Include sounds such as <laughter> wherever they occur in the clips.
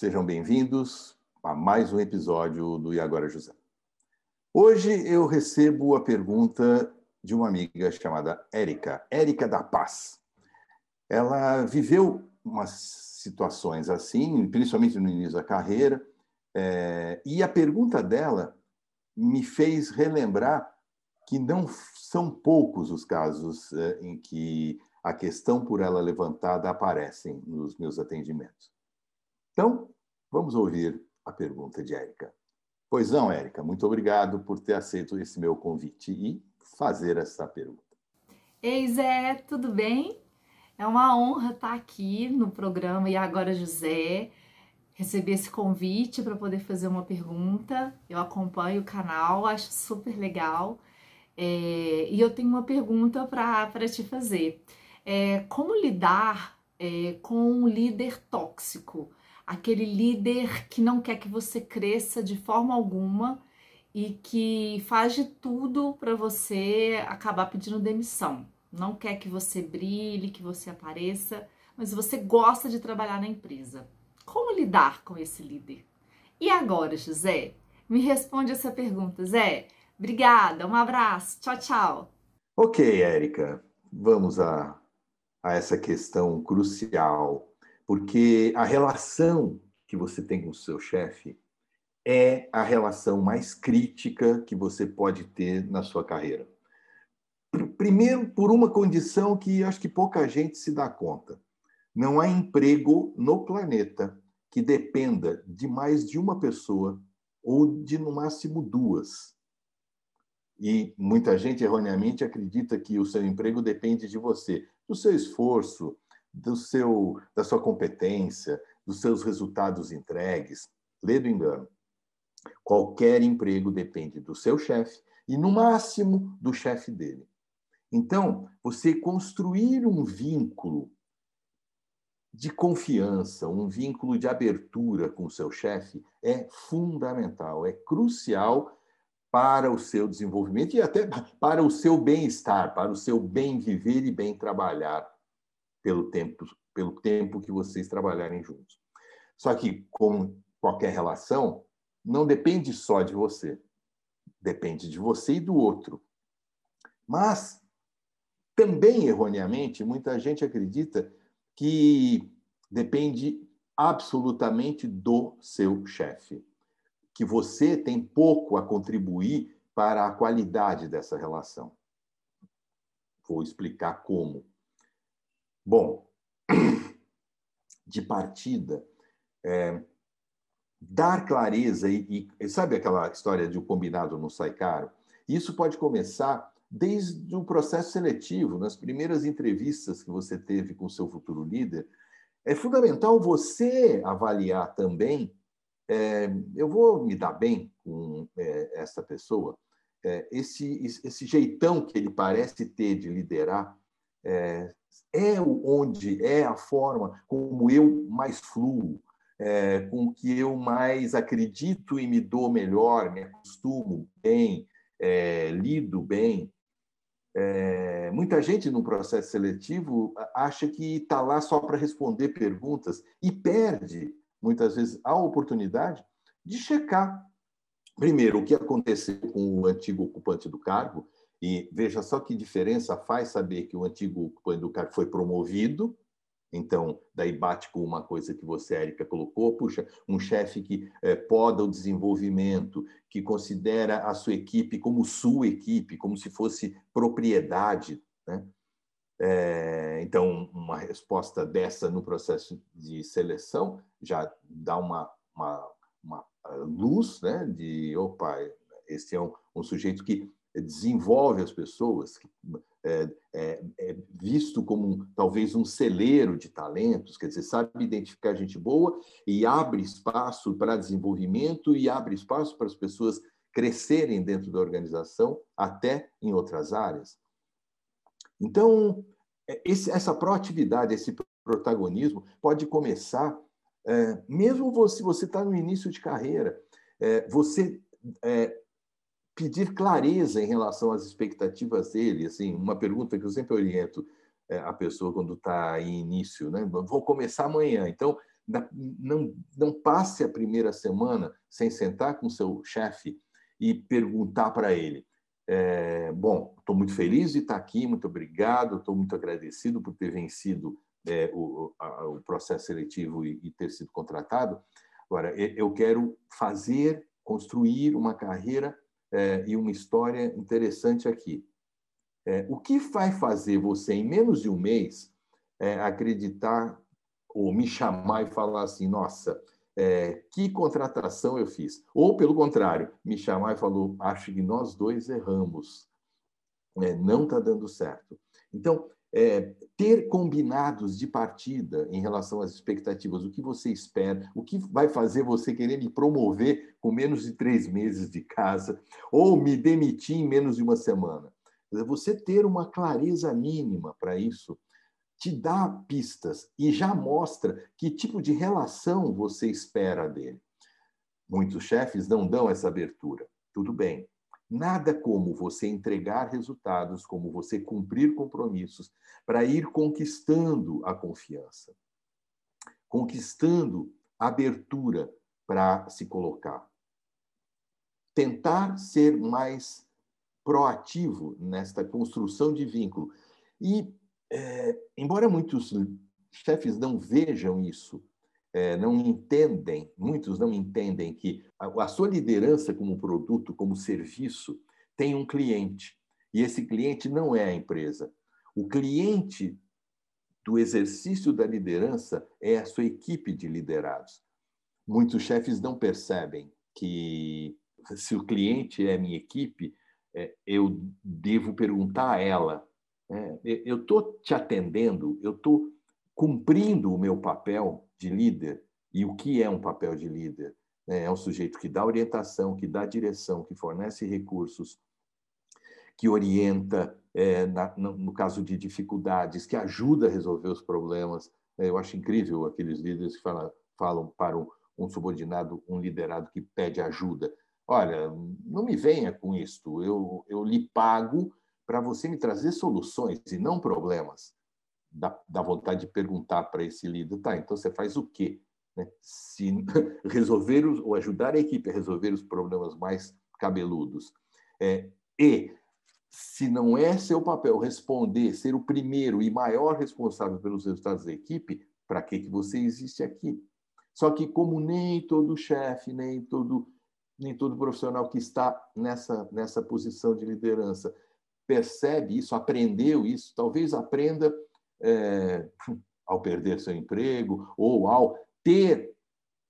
sejam bem-vindos a mais um episódio do E Agora José. Hoje eu recebo a pergunta de uma amiga chamada Érica, Érica da Paz. Ela viveu umas situações assim, principalmente no início da carreira, é, e a pergunta dela me fez relembrar que não são poucos os casos é, em que a questão por ela levantada aparecem nos meus atendimentos. Então, vamos ouvir a pergunta de Érica. Pois não, Érica, muito obrigado por ter aceito esse meu convite e fazer essa pergunta. Ei, Zé, tudo bem? É uma honra estar aqui no programa E Agora José, receber esse convite para poder fazer uma pergunta. Eu acompanho o canal, acho super legal. É, e eu tenho uma pergunta para te fazer. É, como lidar é, com um líder tóxico? Aquele líder que não quer que você cresça de forma alguma e que faz de tudo para você acabar pedindo demissão não quer que você brilhe, que você apareça, mas você gosta de trabalhar na empresa. Como lidar com esse líder? E agora, José? Me responde essa pergunta, Zé. Obrigada, um abraço, tchau, tchau. Ok, Érica, vamos a, a essa questão crucial, porque a relação que você tem com o seu chefe é a relação mais crítica que você pode ter na sua carreira. Primeiro, por uma condição que acho que pouca gente se dá conta. Não há emprego no planeta que dependa de mais de uma pessoa ou de, no máximo, duas. E muita gente erroneamente acredita que o seu emprego depende de você, do seu esforço, do seu, da sua competência, dos seus resultados entregues. Lê do engano. Qualquer emprego depende do seu chefe e, no máximo, do chefe dele. Então, você construir um vínculo de confiança, um vínculo de abertura com o seu chefe é fundamental, é crucial para o seu desenvolvimento e até para o seu bem-estar, para o seu bem viver e bem trabalhar pelo tempo, pelo tempo que vocês trabalharem juntos. Só que, como qualquer relação, não depende só de você. Depende de você e do outro. Mas também erroneamente, muita gente acredita que depende absolutamente do seu chefe, que você tem pouco a contribuir para a qualidade dessa relação. Vou explicar como. Bom, de partida, é, dar clareza e, e, sabe aquela história de o combinado não sai caro? Isso pode começar desde o processo seletivo, nas primeiras entrevistas que você teve com o seu futuro líder, é fundamental você avaliar também. É, eu vou me dar bem com é, essa pessoa, é, esse, esse jeitão que ele parece ter de liderar é, é onde é a forma como eu mais fluo, é, com que eu mais acredito e me dou melhor, me acostumo bem, é, lido bem. É, muita gente no processo seletivo acha que está lá só para responder perguntas e perde, muitas vezes, a oportunidade de checar, primeiro, o que aconteceu com o antigo ocupante do cargo, e veja só que diferença faz saber que o antigo ocupante do cargo foi promovido então, daí bate com uma coisa que você, Érica, colocou, puxa, um chefe que é, poda o desenvolvimento, que considera a sua equipe como sua equipe, como se fosse propriedade. Né? É, então, uma resposta dessa no processo de seleção já dá uma, uma, uma luz né? de, opa, esse é um, um sujeito que desenvolve as pessoas, é, é, é, visto como um, talvez um celeiro de talentos, quer dizer, sabe identificar gente boa e abre espaço para desenvolvimento e abre espaço para as pessoas crescerem dentro da organização, até em outras áreas. Então, é, esse, essa proatividade, esse protagonismo pode começar, é, mesmo se você está no início de carreira, é, você é, pedir clareza em relação às expectativas dele. Assim, uma pergunta que eu sempre oriento é, a pessoa quando está em início, né? Vou começar amanhã. Então, não, não passe a primeira semana sem sentar com seu chefe e perguntar para ele: é, bom, estou muito feliz de estar aqui, muito obrigado, estou muito agradecido por ter vencido é, o, a, o, processo seletivo e, e, ter sido contratado. Agora, eu quero fazer, construir uma carreira é, e uma história interessante aqui. É, o que vai fazer você, em menos de um mês, é, acreditar ou me chamar e falar assim, nossa, é, que contratação eu fiz? Ou, pelo contrário, me chamar e falou, acho que nós dois erramos, é, não está dando certo. Então, é, ter combinados de partida em relação às expectativas, o que você espera, o que vai fazer você querer me promover com menos de três meses de casa, <laughs> ou me demitir em menos de uma semana. Você ter uma clareza mínima para isso te dá pistas e já mostra que tipo de relação você espera dele. Muitos chefes não dão essa abertura. Tudo bem. Nada como você entregar resultados, como você cumprir compromissos, para ir conquistando a confiança, conquistando abertura para se colocar. Tentar ser mais proativo nesta construção de vínculo. E é, embora muitos chefes não vejam isso, é, não entendem, muitos não entendem que a, a sua liderança como produto, como serviço, tem um cliente. E esse cliente não é a empresa. O cliente do exercício da liderança é a sua equipe de liderados. Muitos chefes não percebem que se o cliente é minha equipe, é, eu devo perguntar a ela é, eu estou te atendendo, eu estou cumprindo o meu papel de líder. E o que é um papel de líder? É, é um sujeito que dá orientação, que dá direção, que fornece recursos, que orienta é, na, no caso de dificuldades, que ajuda a resolver os problemas. É, eu acho incrível aqueles líderes que falam, falam para um, um subordinado, um liderado que pede ajuda. Olha, não me venha com isto, eu, eu lhe pago para você me trazer soluções e não problemas. Dá, dá vontade de perguntar para esse líder, tá, então você faz o quê? Né? Se <laughs> resolver os, ou ajudar a equipe a resolver os problemas mais cabeludos. É, e se não é seu papel responder, ser o primeiro e maior responsável pelos resultados da equipe, para que, que você existe aqui? Só que como nem todo chefe, nem todo nem todo profissional que está nessa nessa posição de liderança percebe isso, aprendeu isso, talvez aprenda é, ao perder seu emprego ou ao ter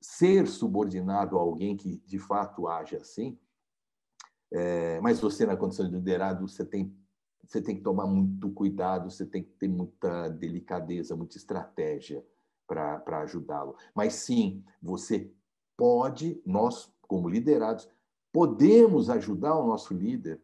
ser subordinado a alguém que de fato age assim. É, mas você na condição de liderado você tem você tem que tomar muito cuidado, você tem que ter muita delicadeza, muita estratégia para ajudá-lo. Mas sim, você pode, nós como liderados, podemos ajudar o nosso líder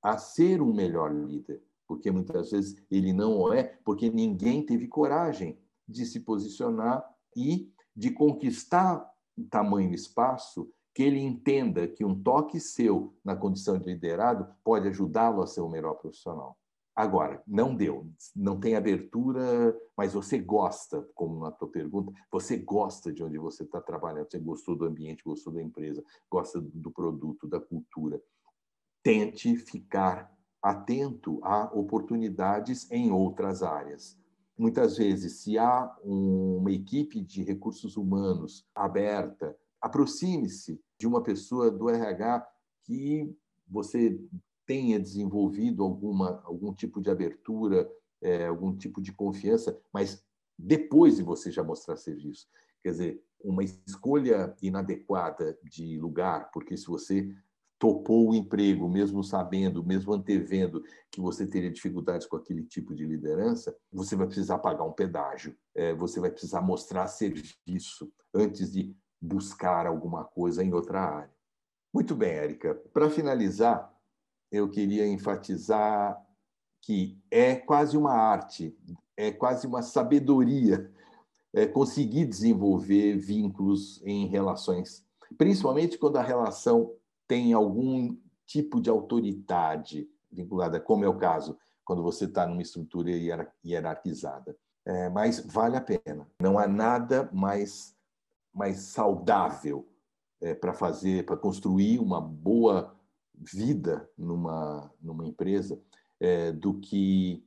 a ser um melhor líder, porque muitas vezes ele não é, porque ninguém teve coragem de se posicionar e de conquistar tamanho espaço que ele entenda que um toque seu na condição de liderado pode ajudá-lo a ser o melhor profissional. Agora, não deu, não tem abertura, mas você gosta, como na tua pergunta, você gosta de onde você está trabalhando, você gostou do ambiente, gostou da empresa, gosta do produto, da cultura tente ficar atento a oportunidades em outras áreas. Muitas vezes, se há uma equipe de recursos humanos aberta, aproxime-se de uma pessoa do RH que você tenha desenvolvido alguma, algum tipo de abertura, é, algum tipo de confiança, mas depois de você já mostrar serviço. Quer dizer, uma escolha inadequada de lugar, porque se você topou o emprego, mesmo sabendo, mesmo antevendo que você teria dificuldades com aquele tipo de liderança, você vai precisar pagar um pedágio, é, você vai precisar mostrar serviço antes de buscar alguma coisa em outra área. Muito bem, Érica. Para finalizar, eu queria enfatizar que é quase uma arte, é quase uma sabedoria é, conseguir desenvolver vínculos em relações, principalmente quando a relação tem algum tipo de autoridade vinculada, como é o caso quando você está numa estrutura hierarquizada. é, mas vale a pena. Não há nada mais, mais saudável é, para fazer, para construir uma boa vida numa, numa empresa é, do que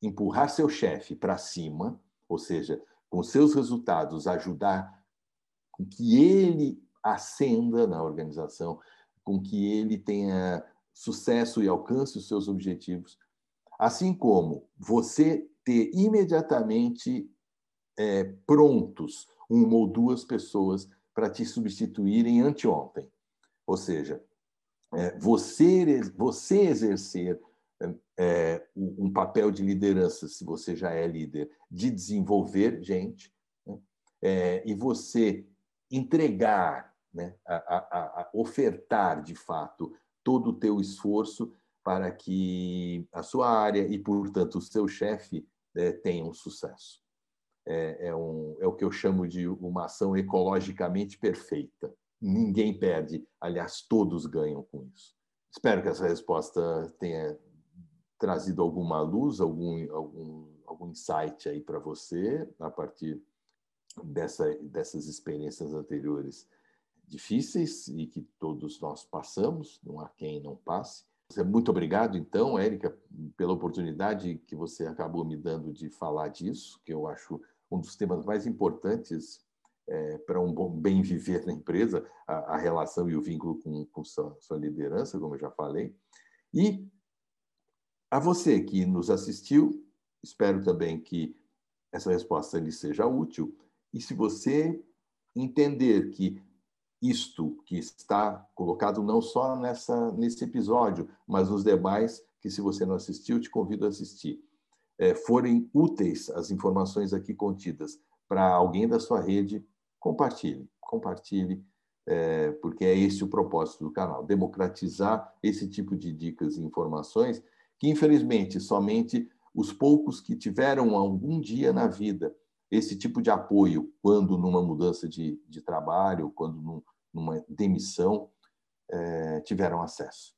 empurrar seu chefe para cima, ou seja, com seus resultados ajudar com que ele ascenda na organização, com que ele tenha sucesso e alcance os seus objetivos, assim como você ter imediatamente é, prontos uma ou duas pessoas para te substituírem anteontem. Ou seja, é, você, você exercer é, um papel de liderança, se você já é líder, de desenvolver gente, né? é, e você entregar, né? a, a, a ofertar de fato todo o teu esforço para que a sua área e, portanto, o seu chefe é, tenham sucesso. É, é, um, é o que eu chamo de uma ação ecologicamente perfeita. Ninguém perde, aliás, todos ganham com isso. Espero que essa resposta tenha trazido alguma luz, algum, algum, algum insight aí para você a partir dessa, dessas experiências anteriores difíceis e que todos nós passamos, não há quem não passe. Muito obrigado, então, Érica, pela oportunidade que você acabou me dando de falar disso, que eu acho um dos temas mais importantes é, para um bom bem viver na empresa, a, a relação e o vínculo com, com sua, sua, liderança, como eu já falei. E a você que nos assistiu, espero também que essa resposta lhe seja útil. E se você entender que isto que está colocado não só nessa, nesse episódio, mas nos demais, que se você não assistiu, te convido a assistir, é, forem úteis as informações aqui contidas para alguém da sua rede, compartilhe, compartilhe, é, porque é esse o propósito do canal, democratizar esse tipo de dicas e informações que, infelizmente, somente os poucos que tiveram algum dia na vida esse tipo de apoio, quando numa mudança de, de trabalho, quando num, numa demissão, é, tiveram acesso.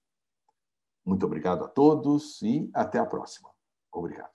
Muito obrigado a todos e até a próxima. Obrigado.